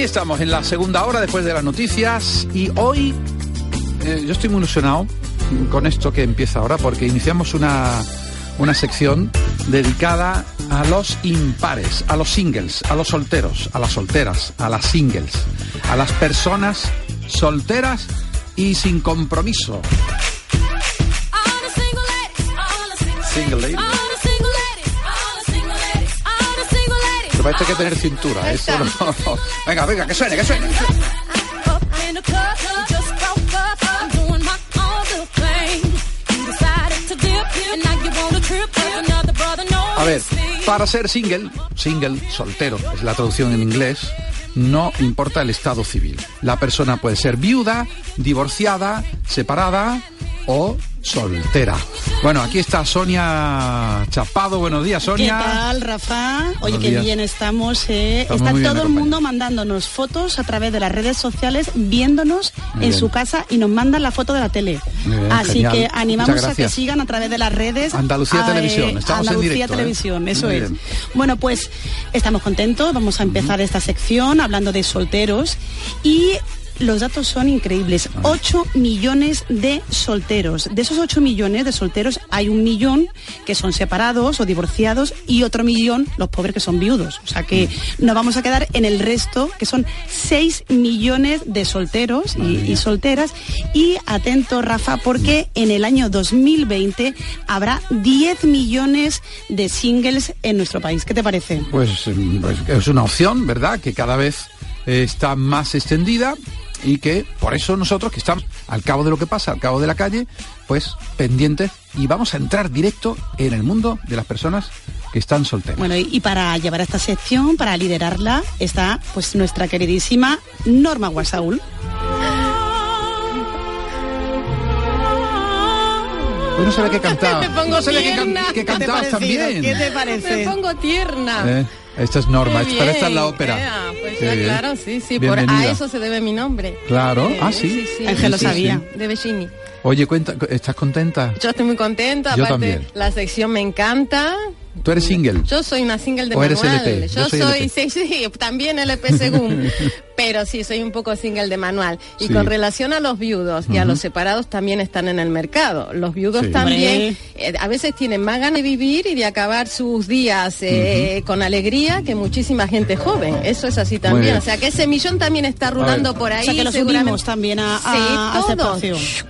Aquí estamos en la segunda hora después de las noticias y hoy eh, yo estoy muy ilusionado con esto que empieza ahora porque iniciamos una, una sección dedicada a los impares, a los singles, a los solteros, a las solteras, a las singles, a las personas solteras y sin compromiso. Single lady. Pero para esto hay que tener cintura, eso no. Venga, venga, que suene. que suene. A ver, para ser single, single, soltero, es la traducción en inglés, no importa el estado civil. La persona puede ser viuda, divorciada, separada o soltera. Bueno, aquí está Sonia Chapado. Buenos días, Sonia. ¿Qué tal, Rafa? Oye, qué bien estamos. eh. Estamos Está bien todo el mundo mandándonos fotos a través de las redes sociales, viéndonos Muy en bien. su casa y nos mandan la foto de la tele. Bien, Así genial. que animamos a que sigan a través de las redes. Andalucía a, Televisión, estamos en Andalucía ¿eh? Televisión, eso Muy es. Bueno, pues estamos contentos. Vamos a empezar esta sección hablando de solteros y los datos son increíbles. 8 millones de solteros. De esos 8 millones de solteros hay un millón que son separados o divorciados y otro millón los pobres que son viudos. O sea que nos vamos a quedar en el resto, que son 6 millones de solteros y, y solteras. Y atento, Rafa, porque en el año 2020 habrá 10 millones de singles en nuestro país. ¿Qué te parece? Pues, pues, es una opción, ¿verdad? Que cada vez eh, está más extendida y que por eso nosotros que estamos al cabo de lo que pasa, al cabo de la calle, pues pendientes y vamos a entrar directo en el mundo de las personas que están solteras. Bueno, y, y para llevar esta sección, para liderarla, está pues nuestra queridísima Norma Guasaúl. Pues no sabía que cantaba. Me pongo no sabía que, tierna. que ¿Qué te cantabas también. ¿Qué te Me parece? pongo tierna. Eh, esta es Norma, pero esta es la ópera. pues ya, claro, sí, sí, por, a eso se debe mi nombre. Claro, Eh, ah, sí. Ángel lo Sí, sí, sabía. sí. De Bellini. Oye, cuenta, ¿estás contenta? Yo estoy muy contenta, Yo aparte también. la sección me encanta. ¿Tú eres single? Yo soy una single de ¿O eres manual. LP? Yo Yo, soy soy, LP. sí, sí, también LP según. pero sí, soy un poco single de manual. Y Sí. con relación a los viudos y a los separados también están en el mercado. Los viudos Sí. también eh, a veces tienen más ganas de vivir y de acabar sus días eh, con alegría que muchísima gente joven. Eso es así también. O sea que ese millón también está rulando por ahí. O sea que lo subimos también a, a, Sí, a todos.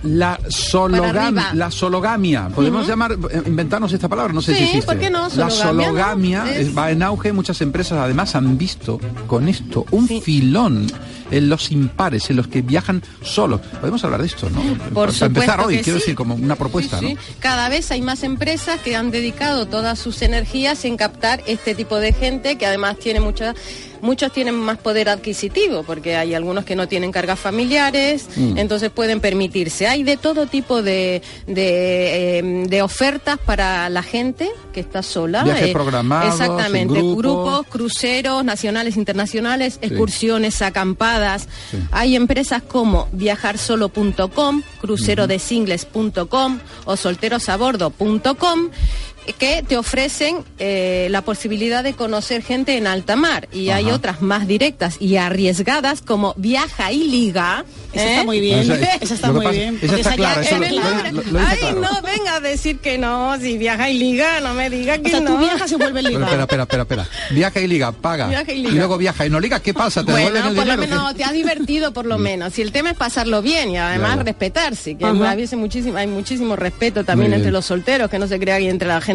La, sologam- la sologamia. ¿Podemos llamar, eh, inventarnos esta palabra? No sé Sí, si existe. ¿por qué no? La Sologamia, va en auge. Muchas empresas además han visto con esto un Sí. filón en los impares, en los que viajan solos. Podemos hablar de esto, ¿no? Por Para empezar hoy, quiero sí. decir, como una propuesta, Sí, sí. ¿no? Cada vez hay más empresas que han dedicado todas sus energías en captar este tipo de gente que además tiene mucha Muchos tienen más poder adquisitivo porque hay algunos que no tienen cargas familiares, Mm. entonces pueden permitirse. Hay de todo tipo de, de, eh, de ofertas para la gente que está sola. Viajes eh, programados, Exactamente, en grupo. grupos, cruceros nacionales, internacionales, excursiones, acampadas. Hay empresas como viajarsolo.com, crucerodesingles.com o solterosabordo.com que te ofrecen eh, la posibilidad de conocer gente en alta mar y hay otras más directas y arriesgadas como Viaja y Liga. Esa ¿eh? está muy bien. Esa- Esa está que muy pasa- bien. esa está ya clara, eso En lo- el lo- nombre. lo- lo dice Ay, claro. no venga a decir que no, si viaja y liga, no me diga que O sea, no. tú viajas y vuelves Pero liga. espera, espera, espera, espera. Viaja y liga, paga. Viaja y liga. luego viaja y no liga, ¿qué pasa? ¿Te devuelven Bueno, el por lo menos te has divertido por lo menos. Si el tema es pasarlo bien y además Ya, ya. respetarse, que veces muchísimo, hay muchísimo respeto también Muy entre bien. los solteros, que no se crea ahí entre la gente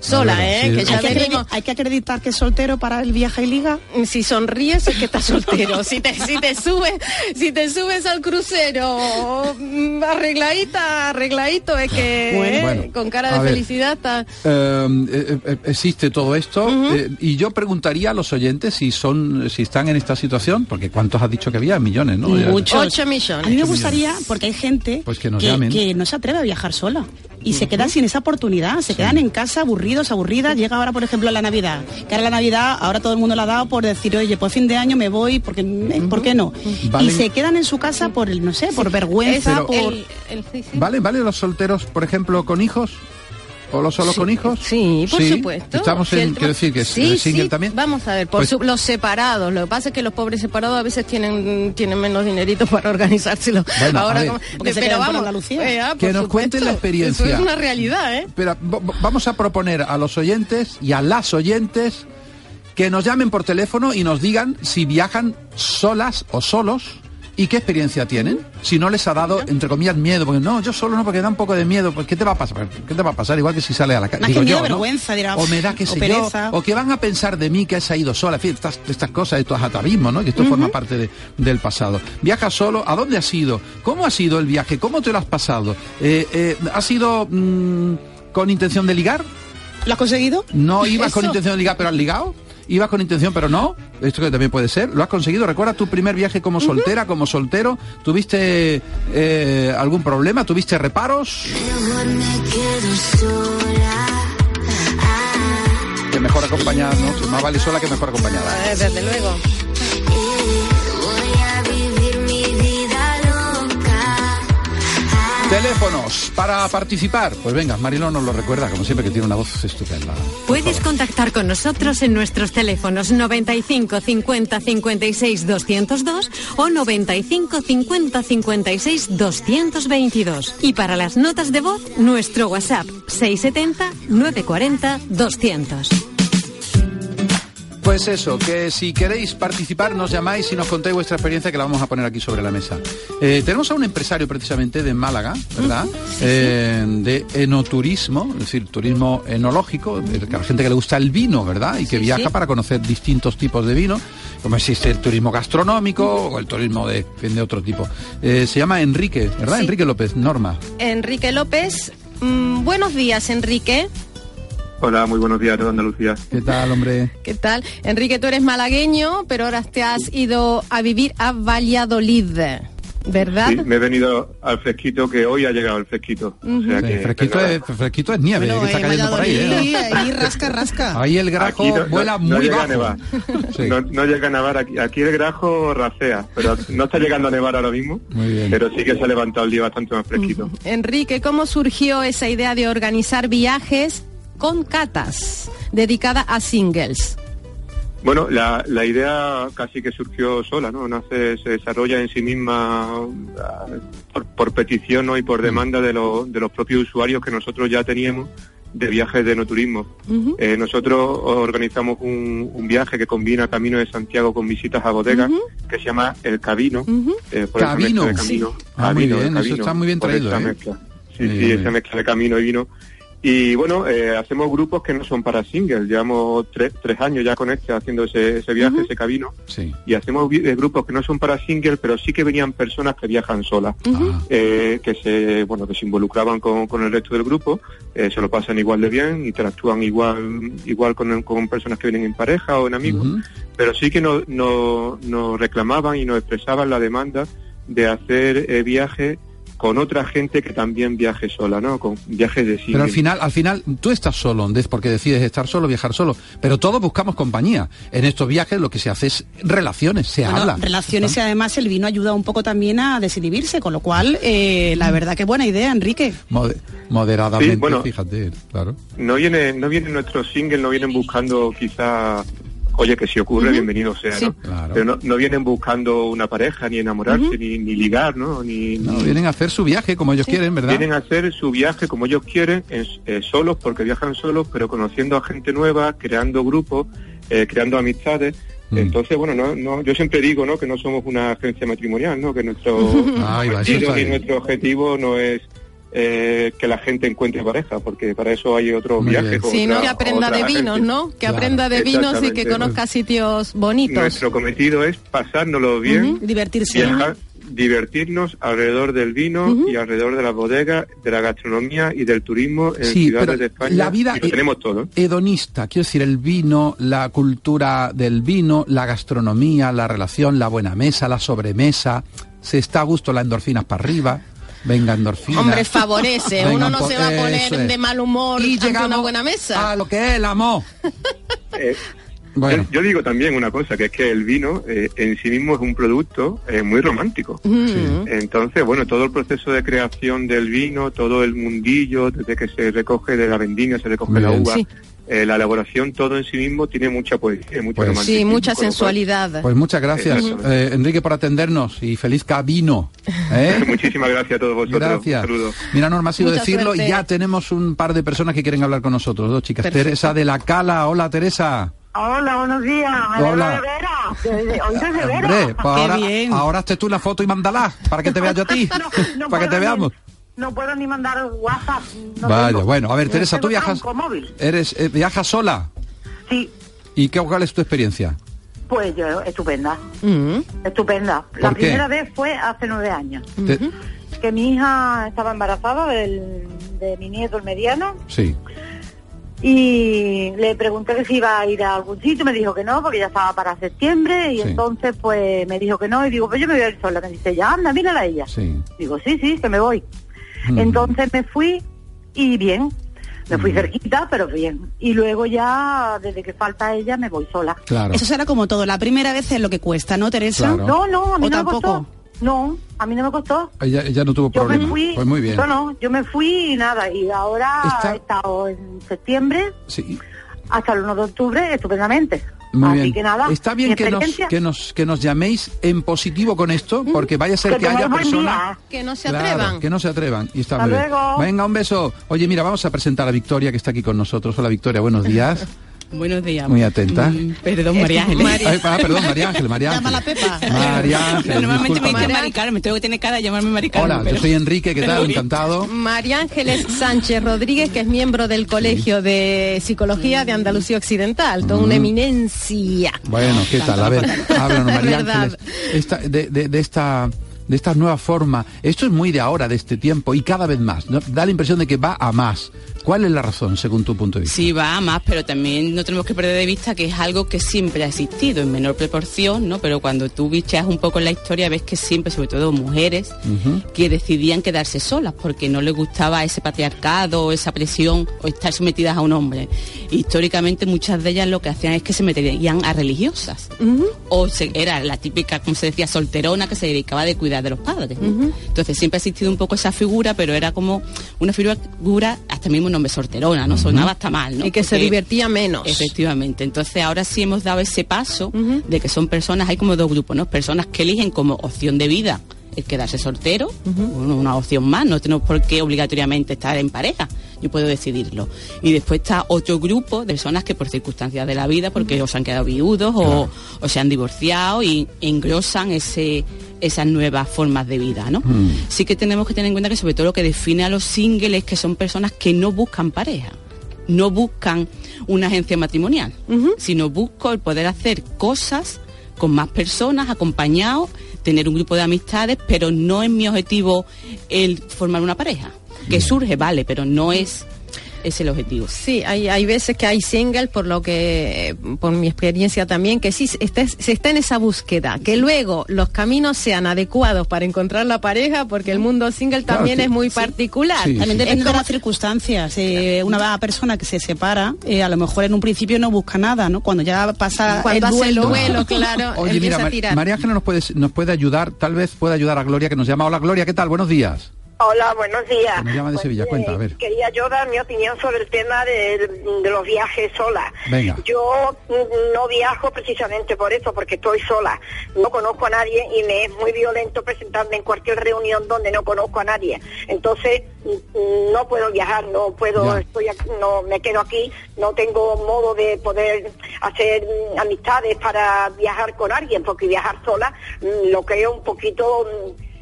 sola, ¿eh? sí. que Hay ya ¿Hay que, venimos- acredi- hay que acreditar que es soltero para el viaje y liga. si sonríes es que estás soltero. si te, si te subes, si te subes al crucero mm, arregladita, arregladito, es que Bueno. ¿eh? Bueno, con cara de ver. felicidad está. Eh, eh, existe todo esto eh, y yo preguntaría a los oyentes si son si están en esta situación porque cuántos has dicho que había millones no Ya- Muchos. 8 millones. A mí me gustaría, porque hay gente Pues que nos llamen. que no se atreve a viajar sola y se queda sin esa oportunidad, se quedan en casa aburridos, aburridas. Llega ahora, por ejemplo, la Navidad, que ahora la Navidad, ahora todo el mundo la ha dado por decir, oye, pues fin de año me voy, porque eh, ¿por qué no? Y se quedan en su casa por no sé, por vergüenza, Pero- por... El- el- sí, sí. ¿Vale, vale los solteros, por ejemplo, con hijos? ¿O los solos con hijos? Sí, por supuesto. Estamos en, quiero decir que sí, single también. Vamos a ver, por pues los separados. Lo que pasa es que los pobres separados a veces tienen tienen menos dinerito para organizárselo. Ahora, pero vamos, eh, ah, que nos cuenten la experiencia. es una realidad, ¿eh? Pero vamos a proponer a los oyentes y a las oyentes que nos llamen por teléfono y nos digan si viajan solas o solos ¿Y qué experiencia tienen? Si no les ha dado, entre comillas, miedo, porque no, yo solo no, porque da un poco de miedo, pues ¿qué te va a pasar? ¿Qué te va a pasar? Igual que si sale a la calle. Digo vergüenza, dirá, o me da que sé yo, o que van a pensar de mí que has ido sola, en fin, estas, estas cosas, estos atavismos, ¿no? Que esto forma parte del pasado. Viaja solo, ¿a dónde has ido? ¿Cómo ha sido el viaje? ¿Cómo te lo has pasado? Eh, eh, ¿Has ido mm, con intención de ligar? ¿Lo has conseguido? No ibas con intención de ligar, pero has ligado ibas con intención pero no, esto que también puede ser, lo has conseguido, recuerda tu primer viaje como soltera, como soltero, ¿tuviste eh, algún problema? ¿Tuviste reparos? Que mejor acompañada, ¿no? Más vale sola que mejor acompañada. Desde luego. Teléfonos para participar. Pues venga, Marilo nos lo recuerda, como siempre, que tiene una voz estupenda. Puedes contactar con nosotros en nuestros teléfonos 95 50 56 202 o 95 50 56 222. Y para las notas de voz, nuestro WhatsApp 670 940 200. Pues eso, que si queréis participar nos llamáis y nos contéis vuestra experiencia que la vamos a poner aquí sobre la mesa. Eh, tenemos a un empresario precisamente de Málaga, ¿verdad? Eh, de enoturismo, es decir, turismo enológico, a la gente que le gusta el vino, ¿verdad? Y que viaja para conocer distintos tipos de vino, como existe el turismo gastronómico o el turismo de, de otro tipo. Eh, se llama Enrique, ¿verdad? Enrique López, Norma. Enrique López, mm, buenos días, Enrique. Hola, muy buenos días a toda Andalucía. ¿Qué tal, hombre? ¿Qué tal? Enrique, tú eres malagueño, pero ahora te has ido a vivir a Valladolid. ¿Verdad? Sí, me he venido al fresquito que hoy ha llegado el fresquito. o sea que, fresquito, es, fresquito es nieve que está cayendo por ahí. ¿eh? Ahí rasca, rasca. Ahí el grajo vuela muy llega bajo. A nevar. No, llega a nevar aquí. Aquí el grajo racea, pero no está llegando a nevar ahora mismo. Muy bien. Pero sí que se ha levantado el día bastante más fresquito. Enrique, ¿cómo surgió esa idea de organizar viajes con catas, dedicada a singles. Bueno, la, la, idea casi que surgió sola, ¿no? Nace, se desarrolla en sí misma ah, por, petición ¿no? y por demanda de, de los propios usuarios que nosotros ya teníamos de viajes de no turismo. Eh, nosotros organizamos un, viaje que combina Camino de Santiago con visitas a bodegas, que se llama El Cabino. Eh, por Cabino. De camino. Ah, muy bien, eso está muy bien traído. ¿eh? Sí, sí, esa mezcla de camino y vino y bueno, eh, hacemos grupos que no son para singles. Llevamos tres, tres años ya con este haciendo ese, ese viaje, ese camino. Sí. Y hacemos eh, grupos que no son para singles, pero sí que venían personas que viajan solas, eh, que se bueno que se involucraban con, con el resto del grupo, se lo pasan igual de bien, interactúan igual igual con, con personas que vienen en pareja o en amigos, pero sí que nos no, no reclamaban y nos expresaban la demanda de hacer viajes con otra gente que también viaje sola, ¿no? Con viajes de sí. Pero al final, al final, tú estás solo, porque decides estar solo, viajar solo. Pero todos buscamos compañía. En estos viajes lo que se hace es relaciones, se habla. Relaciones y además el vino ayuda un poco también a desinhibirse, con lo cual, eh, la verdad que buena idea, Enrique. moderadamente, bueno, fíjate, claro. No viene, no viene nuestro single, no vienen buscando quizá oye, que si ocurre, bienvenido sea, ¿no? Pero no, vienen buscando una pareja, ni enamorarse, ni, ni, ligar, ¿no? Ni, no, vienen a hacer su viaje como ellos quieren, ¿verdad? Vienen a hacer su viaje como ellos quieren, eh, solos, porque viajan solos, pero conociendo a gente nueva, creando grupos, eh, creando amistades. Mm. Entonces, bueno, no, no, yo siempre digo, ¿no? Que no somos una agencia matrimonial, ¿no? Que nuestro, nuestro objetivo no es eh, que la gente encuentre pareja, porque para eso hay otro viaje. Sí, no, que aprenda de vinos, ¿no? Que aprenda de vinos y que conozca sitios bonitos. Nuestro cometido es pasárnoslo bien, divertirse. Viajar, divertirnos alrededor del vino y alrededor de la bodega, de la gastronomía y del turismo en ciudades de España. La vida tenemos todo. hedonista, quiero decir, el vino, la cultura del vino, la gastronomía, la relación, la buena mesa, la sobremesa, se está a gusto, las endorfinas para arriba. Venga, endorfina. Hombre, favorece. Uno no se va a poner de mal humor y ante una buena mesa. A lo que es el amor. Eh, Yo, digo también una cosa, que es que el vino eh, en sí mismo es un producto eh, muy romántico. Mm. Entonces, bueno, todo el proceso de creación del vino, todo el mundillo, desde que se recoge de la vendimia, se recoge la uva, eh, la elaboración todo en sí mismo tiene mucha poesía, mucha pues, Sí, mucha sensualidad. Pues muchas gracias, eh, Enrique, por atendernos y feliz camino. ¿eh? Muchísimas gracias a todos vosotros. Gracias. Mira, Norma, ha sido decirlo y ya tenemos un par de personas que quieren hablar con nosotros, dos chicas. Teresa de la Cala, hola Teresa. Hola, buenos días. Hola. Hombre, pues ahora, bien. ahora hazte tú la foto y mándala para que te vea yo a ti, para que te veamos no puedo ni mandar WhatsApp. Vaya, bueno, a ver, Teresa, tú viajas. ¿Eres eh, viajas sola? Sí. ¿Y qué cuál es tu experiencia? Pues yo, estupenda. Mm. Estupenda. La primera vez fue hace nueve años. Que mi hija estaba embarazada de mi nieto el mediano. Sí. Y le pregunté si iba a ir a algún sitio, me dijo que no, porque ya estaba para septiembre, y entonces pues me dijo que no, y digo, pues yo me voy a ir sola. Me dice, ya anda, mírala a ella. Sí. Digo, sí, sí, que me voy. Entonces me fui y bien, me fui cerquita, pero bien. Y luego ya, desde que falta ella, me voy sola. Claro. Eso será como todo. La primera vez es lo que cuesta, ¿no, Teresa? No, no, a mí no me costó. No, a mí no me costó. Ella, no tuvo problema. Me fui, pues muy bien. No, no, yo me fui y nada. Y ahora he estado en septiembre. Sí. Hasta el 1 de octubre, estupendamente. Así que nada. Está bien que nos, que nos, que nos llaméis en positivo con esto, porque vaya a ser que, haya personas que no se atrevan. que no se atrevan. Y está Venga, un beso. Oye, mira, vamos a presentar a Victoria que está aquí con nosotros. Hola Victoria, buenos días. Buenos días. Muy atenta. Mm, perdón, María Ángeles. ah, perdón, María Ángeles, María Ángeles. Llama la Pepa. María Ángeles. Normalmente me dicen Mari Carmen, tengo que tener cara de llamarme Mari Carmen. Hola, yo soy Enrique, ¿qué tal? Encantado. María Ángeles Sánchez Rodríguez, que es miembro del Colegio de Psicología de Andalucía Occidental, toda una mm. eminencia. Bueno, ¿qué tal? A ver, háblanos, María Ángeles. Esta, de, de, de esta de esta nueva forma. Esto es muy de ahora, de este tiempo, y cada vez más. Da la impresión de que va a más. ¿Cuál es la razón, según tu punto de vista? Sí, va a más, pero también no tenemos que perder de vista que es algo que siempre ha existido, en menor proporción, ¿no? Pero cuando tú bicheas un poco en la historia, ves que siempre, sobre todo mujeres, que decidían quedarse solas porque no les gustaba ese patriarcado, esa presión, o estar sometidas a un hombre. Históricamente, muchas de ellas lo que hacían es que se metían a religiosas. O era la típica, como se decía, solterona que se dedicaba a cuidar de los padres. Entonces, siempre ha existido un poco esa figura, pero era como una figura hasta mismo nombre sorterona, ¿no? Sonaba hasta mal, ¿no? Y que se divertía menos. Efectivamente. Entonces ahora sí hemos dado ese paso de que son personas, hay como dos grupos, ¿no? Personas que eligen como opción de vida el quedarse soltero, una opción más, no tenemos por qué obligatoriamente estar en pareja, yo puedo decidirlo. Y después está otro grupo de personas que por circunstancias de la vida, porque o se han quedado viudos o, se han divorciado y engrosan ese, esas nuevas formas de vida, ¿no? Sí que tenemos que tener en cuenta que sobre todo lo que define a los singles es que son personas que no buscan pareja, no buscan una agencia matrimonial, sino busco el poder hacer cosas con más personas, acompañados, tener un grupo de amistades, pero no es mi objetivo el formar una pareja. Que surge, vale, pero no es es el objetivo. Sí, hay, hay veces que hay single, por lo que, por mi experiencia también, que sí, se está en esa búsqueda, que luego los caminos sean adecuados para encontrar la pareja, porque el mundo single también es muy particular. también depende de las circunstancias. Eh, una persona que se separa, eh, a lo mejor en un principio no busca nada, ¿no? Cuando ya pasa el duelo, claro, Oye, mira, María Ángela nos puede, nos puede ayudar, tal vez pueda ayudar a Gloria, que nos llama. Hola, Gloria, ¿qué tal? Buenos días. Hola, buenos días. Me llama de Sevilla, pues, cuenta, a ver. Quería yo dar mi opinión sobre el tema de, los viajes sola. Venga. Yo no viajo precisamente por eso, porque estoy sola. No conozco a nadie y me es muy violento presentarme en cualquier reunión donde no conozco a nadie. Entonces, no puedo viajar, no puedo, estoy no me quedo aquí, no tengo modo de poder hacer amistades para viajar con alguien, porque viajar sola mm, lo creo un poquito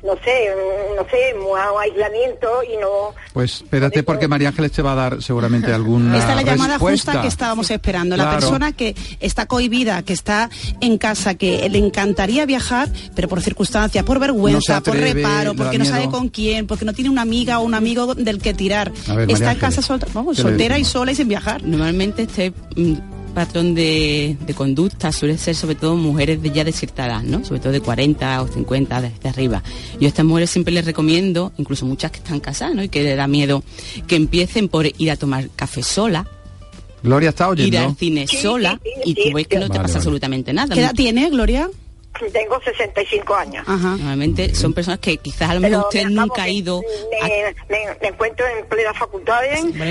no sé, no sé, aislamiento y no... Pues espérate porque María Ángeles te va a dar seguramente alguna Esta es la llamada justa que estábamos esperando. La persona que está cohibida, que está en casa, que le encantaría viajar, pero por circunstancias, por vergüenza, por reparo, porque no sabe con quién, porque no tiene una amiga o un amigo del que tirar. está en casa soltera y sola y sin viajar. Normalmente este patrón de, conducta suele ser sobre todo mujeres de ya de cierta edad, ¿no? Sobre todo de 40 o 50 desde arriba. Yo a estas mujeres siempre les recomiendo, incluso muchas que están casadas, ¿no? Y que les da miedo, que empiecen por ir a tomar café sola, Gloria está oyendo. Ir al cine sola y tú ves que no te pasa absolutamente nada. ¿Qué edad tiene, Gloria? Tengo 65 años. Ajá. Normalmente son personas que quizás a lo mejor usted nunca ha ido. Me, encuentro en plena facultad.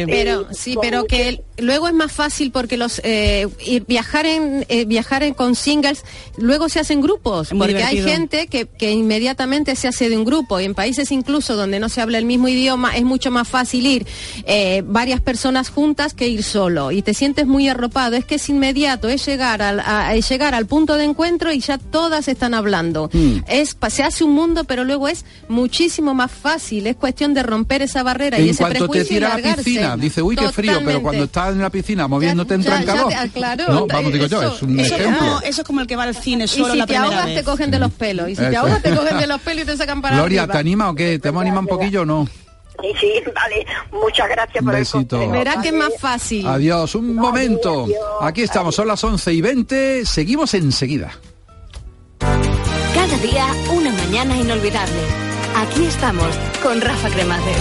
pero sí, pero que luego es más fácil porque los eh, ir, viajar en eh, viajar en, con singles luego se hacen grupos porque hay gente que, que, inmediatamente se hace de un grupo y en países incluso donde no se habla el mismo idioma es mucho más fácil ir eh, varias personas juntas que ir solo y te sientes muy arropado. Es que es inmediato, es llegar al a, llegar al punto de encuentro y ya todo están hablando. Mm. Es, se hace un mundo, pero luego es muchísimo más fácil. Es cuestión de romper esa barrera y ese cuanto te tira a la piscina, dice, uy, qué frío, pero cuando estás en la piscina moviéndote en calor. claro, no, vamos, digo yo, es un ejemplo. eso es como el que va al cine solo y si te ahogas, te cogen de los pelos. Y si te ahogas, te cogen de los pelos y te sacan para Gloria, ¿te anima o qué? ¿Te hemos animado un poquillo o no? Sí, sí, vale. Muchas gracias por Besito. el Verá que es más fácil. Adiós, un momento. Aquí estamos, son las 11 y 20. Seguimos enseguida. Cada día una mañana inolvidable. Aquí estamos con Rafa Cremades.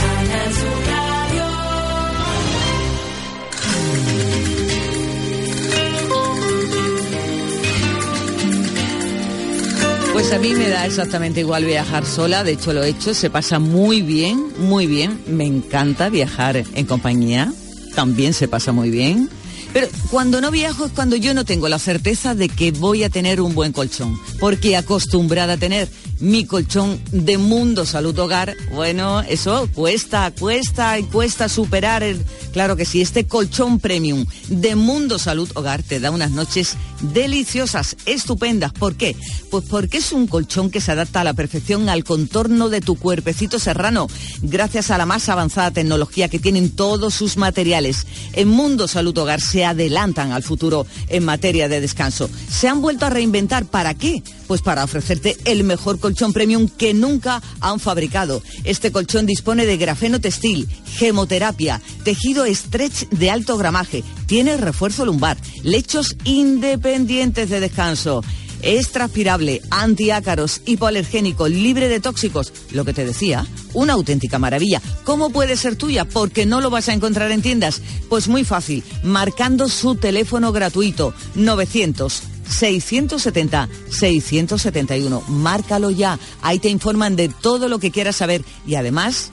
Pues a mí me da exactamente igual viajar sola, de hecho lo he hecho, se pasa muy bien, muy bien, me encanta viajar en compañía, también se pasa muy bien. Pero cuando no viajo es cuando yo no tengo la certeza de que voy a tener un buen colchón, porque acostumbrada a tener mi colchón de Mundo Salud Hogar, bueno, eso cuesta, cuesta y cuesta superar el... Claro que sí, este colchón premium de Mundo Salud Hogar te da unas noches deliciosas, estupendas. ¿Por qué? Pues porque es un colchón que se adapta a la perfección al contorno de tu cuerpecito serrano, gracias a la más avanzada tecnología que tienen todos sus materiales. En Mundo Salud Hogar se adelantan al futuro en materia de descanso. Se han vuelto a reinventar. ¿Para qué? Pues para ofrecerte el mejor colchón premium que nunca han fabricado. Este colchón dispone de grafeno textil, gemoterapia, tejido stretch de alto gramaje, tiene refuerzo lumbar, lechos independientes de descanso. Es transpirable, antiácaros, hipoalergénico, libre de tóxicos. Lo que te decía, una auténtica maravilla. ¿Cómo puede ser tuya? Porque no lo vas a encontrar en tiendas. Pues muy fácil, marcando su teléfono gratuito 900 670-671. Márcalo ya. Ahí te informan de todo lo que quieras saber y además...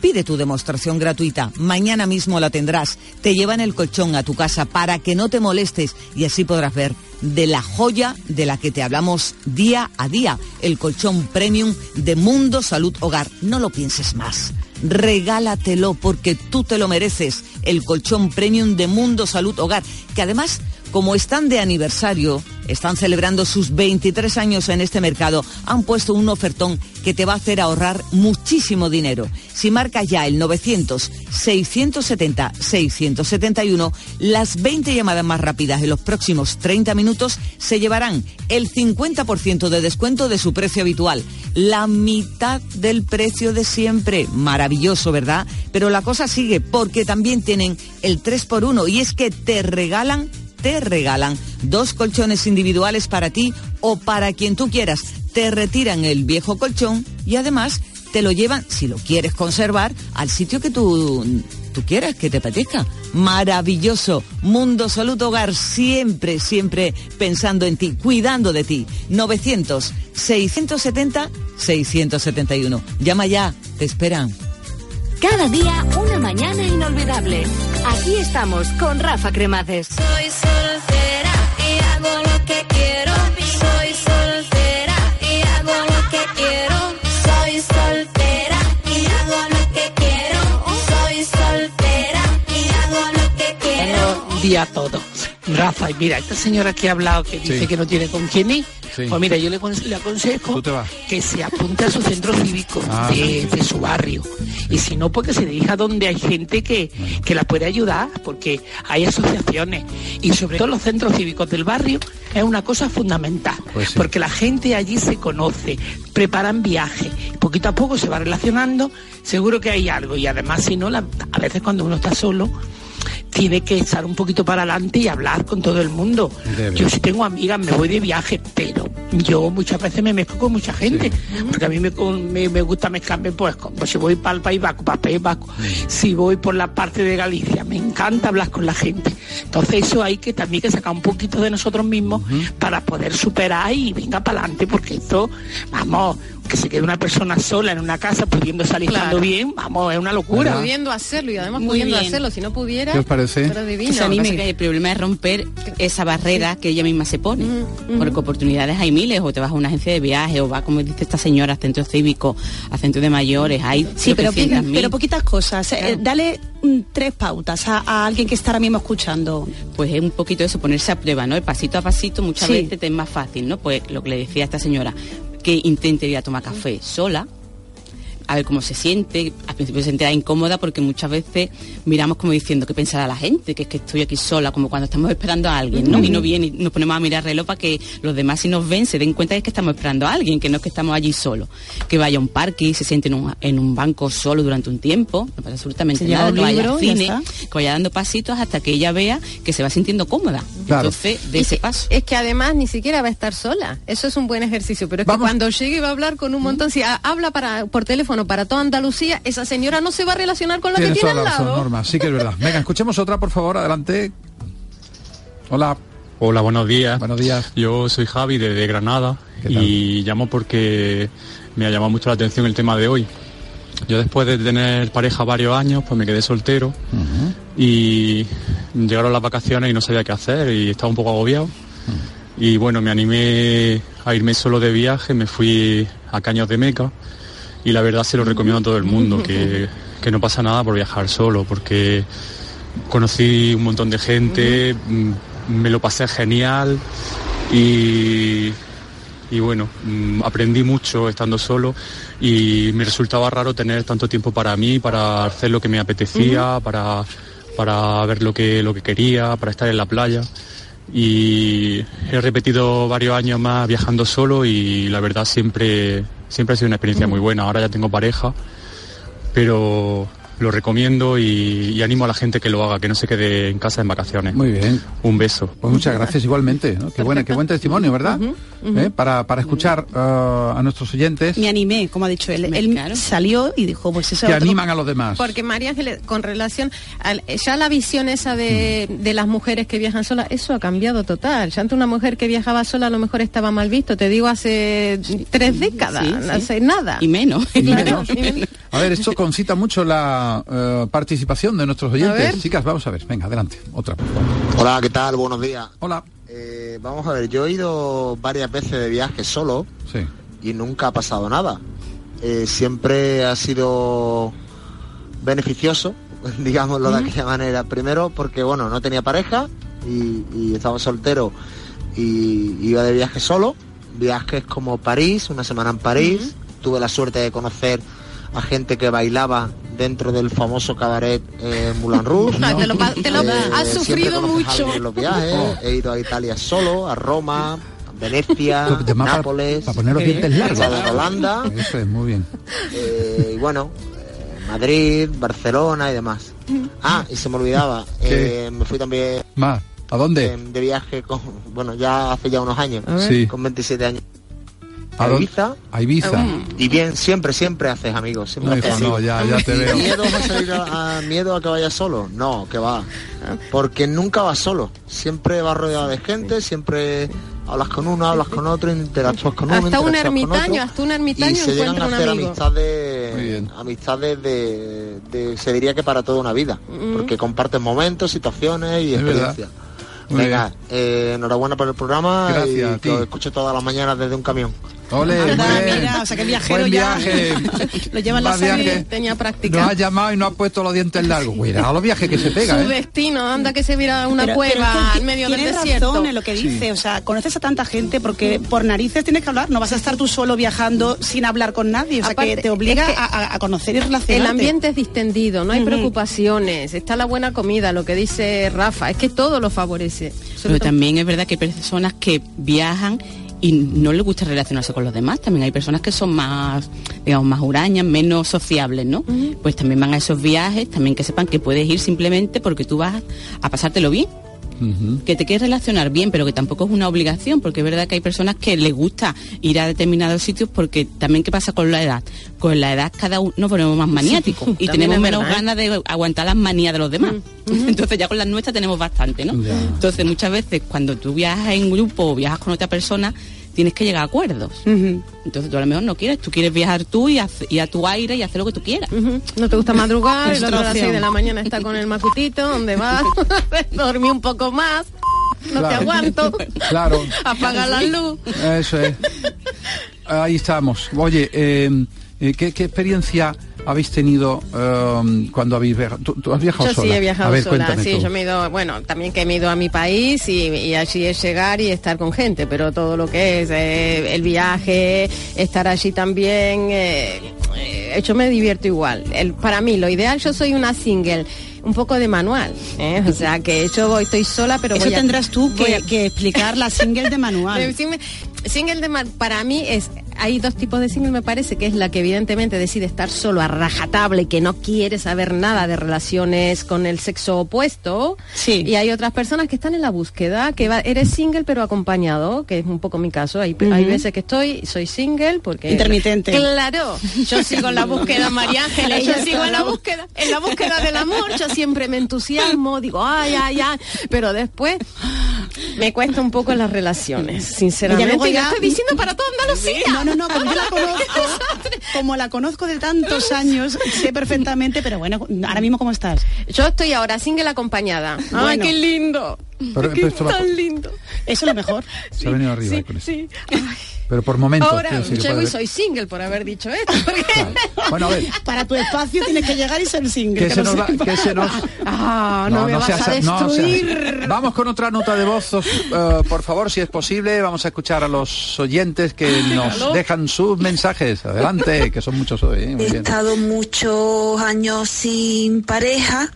Pide tu demostración gratuita. Mañana mismo la tendrás. Te llevan el colchón a tu casa para que no te molestes y así podrás ver de la joya de la que te hablamos día a día. El colchón premium de Mundo Salud Hogar. No lo pienses más. Regálatelo porque tú te lo mereces. El colchón premium de Mundo Salud Hogar. Que además como están de aniversario, están celebrando sus 23 años en este mercado, han puesto un ofertón que te va a hacer ahorrar muchísimo dinero. Si marcas ya el 900-670-671, las 20 llamadas más rápidas en los próximos 30 minutos se llevarán el 50% de descuento de su precio habitual. La mitad del precio de siempre. Maravilloso, ¿verdad? Pero la cosa sigue porque también tienen el 3x1 y es que te regalan te regalan dos colchones individuales para ti o para quien tú quieras. Te retiran el viejo colchón y además te lo llevan, si lo quieres conservar, al sitio que tú, tú quieras, que te apetezca. Maravilloso. Mundo Salud Hogar, siempre, siempre pensando en ti, cuidando de ti. 900 670 671. Llama ya, te esperan. Cada día una mañana inolvidable. Aquí estamos con Rafa Cremades. Soy soltera y hago lo que quiero. Soy soltera y hago lo que quiero. Soy soltera y hago lo que quiero. Soy soltera y hago lo que quiero. Buenos días a todos. Rafa, y mira, esta señora que ha hablado que dice que no tiene con quién ir, pues mira, yo le, aconsejo que se apunte a su centro cívico ah. de, su barrio. Y si no, pues que se dirija donde hay gente que, que la puede ayudar, porque hay asociaciones. Y sobre todo los centros cívicos del barrio es una cosa fundamental, pues porque la gente allí se conoce, preparan viajes, poquito a poco se va relacionando, seguro que hay algo. Y además, si no, a veces cuando uno está solo, tiene que estar un poquito para adelante y hablar con todo el mundo. Yo si tengo amigas me voy de viaje, pero yo muchas veces me mezclo con mucha gente, porque a mí me, me, me gusta mezclarme, pues, como si voy para el País Vasco, para País Vasco, si voy por la parte de Galicia, me encanta hablar con la gente. Entonces eso hay que también que sacar un poquito de nosotros mismos para poder superar y venga para adelante, porque esto, vamos, que se quede una persona sola en una casa pudiendo salir Claro. estando bien, vamos, es una locura. Pudiendo hacerlo y además Muy pudiendo bien. hacerlo, si no pudiera. ¿Qué os parece? Pero divino. Que se anime. que el problema es romper esa barrera que ella misma se pone. Porque oportunidades hay miles, o te vas a una agencia de viaje, o vas, como dice esta señora, a centros cívicos, a centros de mayores, hay Sí, pero, pi- 700.000. pero poquitas cosas. Eh, dale mm, tres pautas a, a alguien que está ahora mismo escuchando. pues es un poquito eso, ponerse a prueba, ¿no? El pasito a pasito muchas Sí. veces te es más fácil, ¿no? Pues lo que le decía esta señora, que intente ir a tomar café sola, a ver cómo se siente, al principio se sentirá incómoda porque muchas veces miramos como diciendo qué pensará la gente, que es que estoy aquí sola, como cuando estamos esperando a alguien, ¿no? Y no viene y nos ponemos a mirar el reloj para que los demás si nos ven se den cuenta de que es que estamos esperando a alguien, que no es que estamos allí solos. Que vaya a un parque y se siente en un, en un banco solo durante un tiempo, no pasa absolutamente Se nada, que vaya libro al cine, que vaya dando pasitos hasta que ella vea que se va sintiendo cómoda. Claro. Entonces, de Y ese que- paso. Es que además ni siquiera va a estar sola. Eso es un buen ejercicio. Pero es que cuando llegue va a hablar con un montón. Si ha- habla para, por teléfono para toda Andalucía, esa señora no se va a relacionar con la Tienes que tiene al razón, lado. Norma. Sí que es verdad. Venga, escuchemos otra, por favor, adelante. Hola. Hola, buenos días. Buenos días. Yo soy Javi de, Granada y llamo porque me ha llamado mucho la atención el tema de hoy. Yo después de tener pareja varios años, pues me quedé soltero y llegaron las vacaciones y no sabía qué hacer y estaba un poco agobiado. Y bueno, me animé a irme solo de viaje, me fui a Caños de Meca y la verdad se lo recomiendo a todo el mundo, que, que no pasa nada por viajar solo, porque conocí un montón de gente, me lo pasé genial y, y bueno, mm, aprendí mucho estando solo y me resultaba raro tener tanto tiempo para mí, para hacer lo que me apetecía, para, para ver lo que, lo que quería, para estar en la playa. Y he repetido varios años más viajando solo y la verdad siempre, siempre ha sido una experiencia muy buena. Ahora ya tengo pareja, pero lo recomiendo y, y animo a la gente que lo haga, que no se quede en casa en vacaciones. Muy bien. Un beso. Pues muchas gracias igualmente. ¿no? Qué, buena, qué buen testimonio, ¿verdad? ¿Eh? Para, para escuchar uh, a nuestros oyentes Me animé, como ha dicho él. Él salió y dijo, pues ese que otro- animan a los demás. Porque María Ángeles, con relación al, ya la visión esa de, de las mujeres que viajan solas, eso ha cambiado total. Ya antes una mujer que viajaba sola a lo mejor estaba mal visto, te digo hace tres décadas, Sí, hace nada. Y menos. Y menos. A ver, esto concita mucho la eh, participación de nuestros oyentes. Chicas, vamos a ver. Venga, adelante. Otra, por favor. Hola, ¿qué tal? Buenos días. Hola. Eh, vamos a ver, yo he ido varias veces de viaje solo Sí. y nunca ha pasado nada. Eh, siempre ha sido beneficioso, digámoslo de aquella manera. Primero porque, bueno, no tenía pareja y, y estaba soltero y iba de viaje solo. Viajes como París, una semana en París. Tuve la suerte de conocer a gente que bailaba dentro del famoso cabaret eh, Moulin Rouge. Ah, te lo te lo- has siempre sufrido mucho. en los viajes. Oh. He ido a Italia solo, a Roma, a Venecia, para- Nápoles, Para poner los dientes largos. a Holanda, Eso es, muy bien. eh, y bueno, eh, Madrid, Barcelona y demás. Ah, y se me olvidaba, eh, me fui también Más. ¿A dónde? eh, de viaje con, bueno, ya hace ya unos años. Sí. con 27 años. ¿A A? Ibiza. A Ibiza. Y bien, siempre, siempre haces amigos. Siempre No, haces no, amigos. ya- ya te veo. ¿Miedo a salir a, a- miedo a que vayas solo? No, que va. Porque nunca vas solo. Siempre vas rodeado de gente, siempre hablas con uno, hablas con otro, interactúas con uno. Hasta un con ermitaño, otro, hasta un ermitaño y se llegan a hacer amigo. amistades, amistades de, de- se diría que para toda una vida, Mm. porque compartes momentos, situaciones y experiencias. Venga, eh, enhorabuena por el programa Gracias y a que ti. os escucho todas las mañanas desde un camión. Ole, Anda, mira, o sea, que viajero Buen ya. Lo lleva en la sangre. Tenía Nos práctica. ha llamado y no ha puesto los dientes largos. Cuidado los viajes que se Su pega, ¿eh? destino, anda que se viera una Pero- cueva pero en medio del tiene desierto. razón en lo que dice, o sea, conoces a tanta gente porque por narices tienes que hablar, no vas a estar tú solo viajando sin hablar con nadie, o sea, Aparte, que te obliga es que a, a- a conocer y relacionarte. El ambiente es distendido, no hay preocupaciones, está la buena comida, lo que dice Rafa, es que todo lo favorece. Pero también es verdad que hay personas que viajan y no les gusta relacionarse con los demás. También hay personas que son más, digamos, más hurañas, menos sociables, ¿no? Pues también van a esos viajes, también que sepan que puedes ir simplemente porque tú vas a pasártelo bien. Que te quieres relacionar bien, pero que tampoco es una obligación, porque es verdad que hay personas que les gusta ir a determinados sitios porque también qué pasa con la edad. Con la edad cada uno nos ponemos más maniáticos y tenemos menos verdad, ¿eh? ganas de aguantar las manías de los demás. Entonces ya con las nuestras tenemos bastante, ¿no? Entonces muchas veces cuando tú viajas en grupo o viajas con otra persona, tienes que llegar a acuerdos. Entonces tú a lo mejor no quieres, tú quieres viajar tú y, hace- y a tu aire y hacer lo que tú quieras. No te gusta madrugar, el otro a las Frustración. 6 de la mañana está con el macutito, donde vas, dormir un poco más, no te aguanto, Claro. apaga la luz. Eso es. Ahí estamos. Oye, eh, ¿qué, qué experiencia habéis tenido eh, cuando habéis viajado? ¿Tú, tú has viajado Yo sola? sí he viajado A ver, sola, sí, tú. yo me he ido, bueno, también que me he ido a mi país y, y allí es llegar y estar con gente, pero todo lo que es eh, el viaje, estar allí también, eh, eh, yo me divierto igual. El, para mí, lo ideal, yo soy una single, un poco de manual, ¿eh? o sea que yo voy, estoy sola, pero Eso voy a- tendrás tú que, a- que explicar la single de manual. Eh, single- Single de para mí es, hay dos tipos de single me parece, que es la que evidentemente decide estar solo a rajatable, que no quiere saber nada de relaciones con el sexo opuesto. Sí. Y hay otras personas que están en la búsqueda, que va, eres single pero acompañado, que es un poco mi caso. Hay, veces que estoy, soy single porque... Intermitente. Claro, yo sigo en la búsqueda, María Ángeles, yo sigo en la búsqueda, en la búsqueda del amor, yo siempre me entusiasmo, digo, ay, ay, ay, pero después me cuesta un poco las relaciones, sinceramente. Ella luego Y lo ya- estoy diciendo para toda Andalucía. No, no, no, como yo la conozco, como la conozco de tantos años, sé perfectamente, pero bueno, ahora mismo ¿cómo estás? Yo estoy ahora single acompañada. Ay, Bueno. qué lindo. Pero- qué pero va- tan lindo. Eso es lo mejor. Se ha venido arriba Sí, con eso. sí. Pero por momentos. Ahora llego y soy single por haber dicho esto. porque- Bueno, a ver. Para tu espacio tienes que llegar y ser single. Que que se lo nos va- sepas. que se nos- Ah, no, me vas seas- a no seas- destruir. Vamos con otra nota de voz, eh, por favor, si es posible. Vamos a escuchar a los oyentes que nos dejan sus mensajes. Adelante, que son muchos hoy. ¿eh? Muy He estado muchos años sin pareja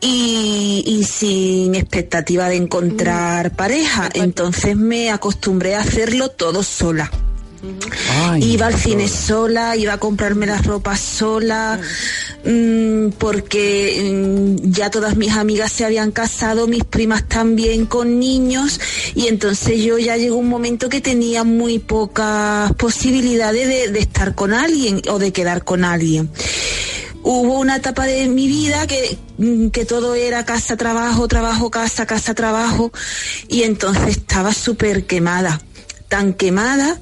y, y sin expectativa de encontrar pareja. Entonces me acostumbré a hacerlo todo sola. Ay, iba al cine sola, iba a comprarme las ropas sola, mm, porque mm, ya todas mis amigas se habían casado, mis primas también con niños, y entonces yo ya llegó un momento que tenía muy pocas posibilidades de, de estar con alguien o de quedar con alguien. Hubo una etapa de mi vida que, mm, que todo era casa, trabajo, trabajo, casa, casa, trabajo, y entonces estaba súper quemada, tan quemada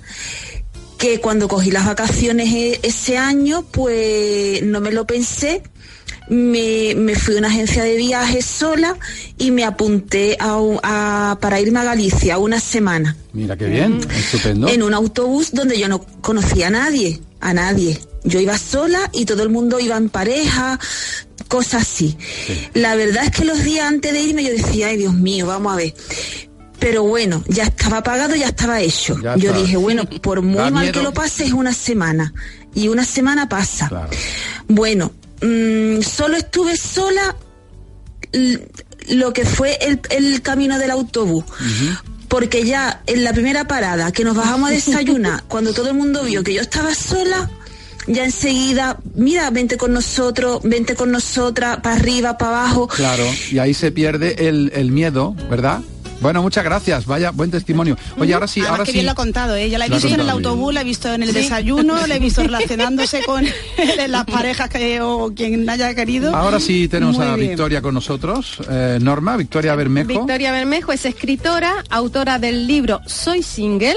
que cuando cogí las vacaciones e- ese año, pues no me lo pensé. Me, me fui a una agencia de viajes sola y me apunté a, para irme a Galicia una semana Mira qué bien, estupendo. en un autobús donde yo no conocía a nadie, a nadie. Yo iba sola y todo el mundo iba en pareja, cosas así. La verdad es que los días antes de irme yo decía, ay Dios mío, vamos a ver. Pero bueno, ya estaba pagado, ya estaba hecho. Ya yo dije, bueno, por muy Da mal miedo. que lo pase es una semana. Y una semana pasa. Bueno, mm, solo estuve sola lo que fue el, el camino del autobús. Porque ya en la primera parada que nos bajamos a desayunar, cuando todo el mundo vio que yo estaba sola, ya enseguida, mira, vente con nosotros, vente con nosotras, para arriba, para abajo. Claro, y ahí se pierde el, el miedo, ¿verdad? Bueno, muchas gracias, vaya, buen testimonio. Oye, ahora sí, Además, ahora que sí. bien lo ha contado ella. La he visto en el autobús, la he visto en el desayuno, la he visto relacionándose con las parejas que o quien haya querido. Ahora sí tenemos Muy a bien. Victoria con nosotros. Eh, Norma, Victoria Bermejo. Victoria Bermejo es escritora, autora del libro Soy Single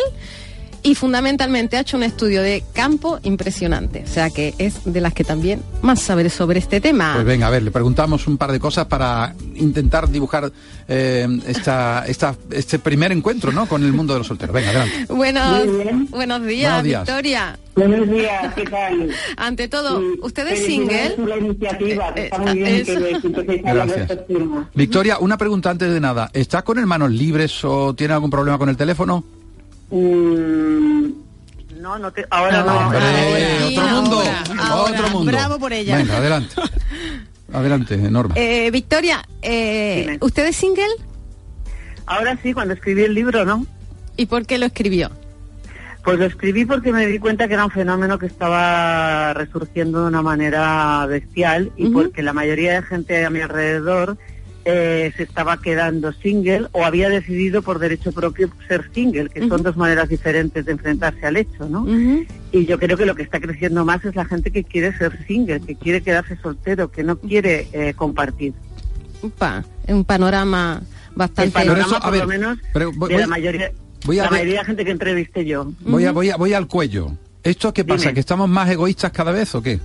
y fundamentalmente ha hecho un estudio de campo impresionante. O sea que es de las que también más saber sobre este tema. Pues venga, a ver, le preguntamos un par de cosas para intentar dibujar eh, esta, esta, este primer encuentro ¿no? con el mundo de los solteros. Venga, adelante. Buenos, buenos días, Buenos días. Victoria. Buenos días, ¿qué tal? Ante todo, ¿usted es single? por la iniciativa, que está Eh, muy bien que, de Gracias. Victoria, una pregunta antes de nada. ¿Está con el manos libres o tiene algún problema con el teléfono? Mm, no, no te, ahora no. Hombre, otro mundo, otro mundo. Bravo por ella. Venga, adelante. Adelante, Norma. Eh, Victoria, eh, ¿usted es single? Ahora sí, cuando escribí el libro, ¿no? ¿Y por qué lo escribió? Pues lo escribí porque me di cuenta que era un fenómeno que estaba resurgiendo de una manera bestial y porque la mayoría de gente a mi alrededor eh, se estaba quedando single o había decidido por derecho propio ser single, que son dos maneras diferentes de enfrentarse al hecho, ¿no? Y yo creo que lo que está creciendo más es la gente que quiere ser single, que quiere quedarse soltero, que no quiere eh, compartir. Upa, un panorama bastante... El panorama, por lo menos, de la mayoría, voy a la ver- mayoría de gente que entrevisté yo. Voy, a, voy, a, voy al cuello. ¿Esto qué pasa? Dime. ¿Que estamos más egoístas cada vez o qué?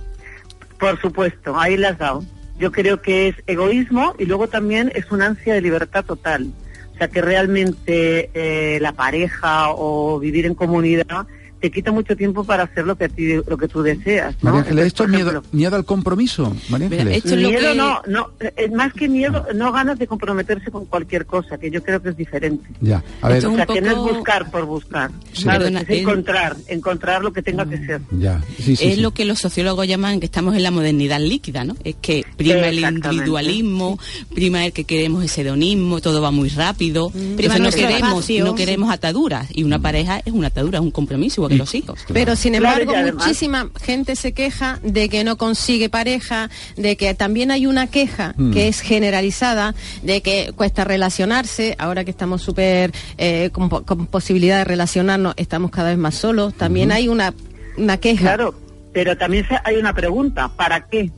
Por supuesto, ahí las has dado. Yo creo que es egoísmo y luego también es una ansia de libertad total. O sea que realmente eh, la pareja o vivir en comunidad te quita mucho tiempo para hacer lo que a ti, lo que tú deseas. ¿no? María Ángeles, ¿esto es miedo, al compromiso? María Ángeles. miedo no, no, es más que miedo, no ganas de comprometerse con cualquier cosa, que yo creo que es diferente. Ya, a ver, o sea, que no es buscar por buscar, Sí. es encontrar, encontrar lo que tenga que ser. ya. Sí, sí, es sí. lo que los sociólogos llaman que estamos en la modernidad líquida, ¿no? Es que prima el individualismo, prima el que queremos ese hedonismo, todo va muy rápido. Prima Entonces no queremos, espacio. no queremos ataduras. Y una pareja es una atadura, es un compromiso, los hijos. Pero sin embargo, muchísima gente se queja de que no consigue pareja, de que también hay una queja Mm. que es generalizada, de que cuesta relacionarse. Ahora que estamos súper eh, con, po- con posibilidad de relacionarnos, estamos cada vez más solos. También hay una, una queja. Claro, pero también se- hay una pregunta, ¿para qué?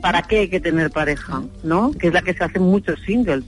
¿Para qué hay que tener pareja? ¿No? Que es la que se hacen muchos singles.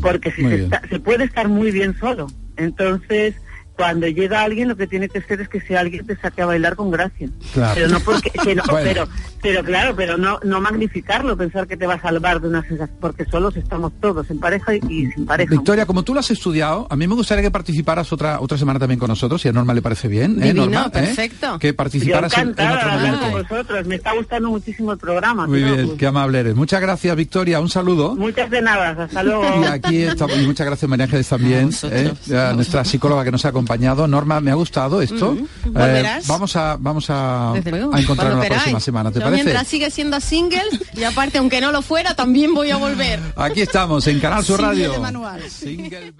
Porque si se, está- se puede estar muy bien solo. Entonces, cuando llega alguien, lo que tiene que ser es que sea alguien que te saque a bailar con gracia. Claro. Pero no porque, que no- Bueno. pero, pero claro, pero no, no magnificarlo, pensar que te va a salvar de una sensación, porque solos estamos todos, en pareja y, y sin pareja. Victoria, como tú lo has estudiado, a mí me gustaría que participaras otra otra semana también con nosotros, si a Norma le parece bien. ¿eh, Divino, Norma? ¿Eh? perfecto. Que Yo participaras en, otro momento. con vosotros, me está gustando muchísimo el programa. Muy bien, qué amable eres. Muchas gracias, Victoria. Un saludo. Muchas de nada, hasta luego. Y aquí estamos, y muchas gracias María Ángeles también, ¿eh? a nuestra psicóloga que nos ha acompañado. Norma, me ha gustado esto. Eh, Volverás. vamos a vamos a, a encontrarnos la próxima semana, ¿te Yo parece? mientras sigue siendo single y aparte aunque no lo fuera también voy a volver. Aquí estamos en Canal Sur Single Radio. de manual. Single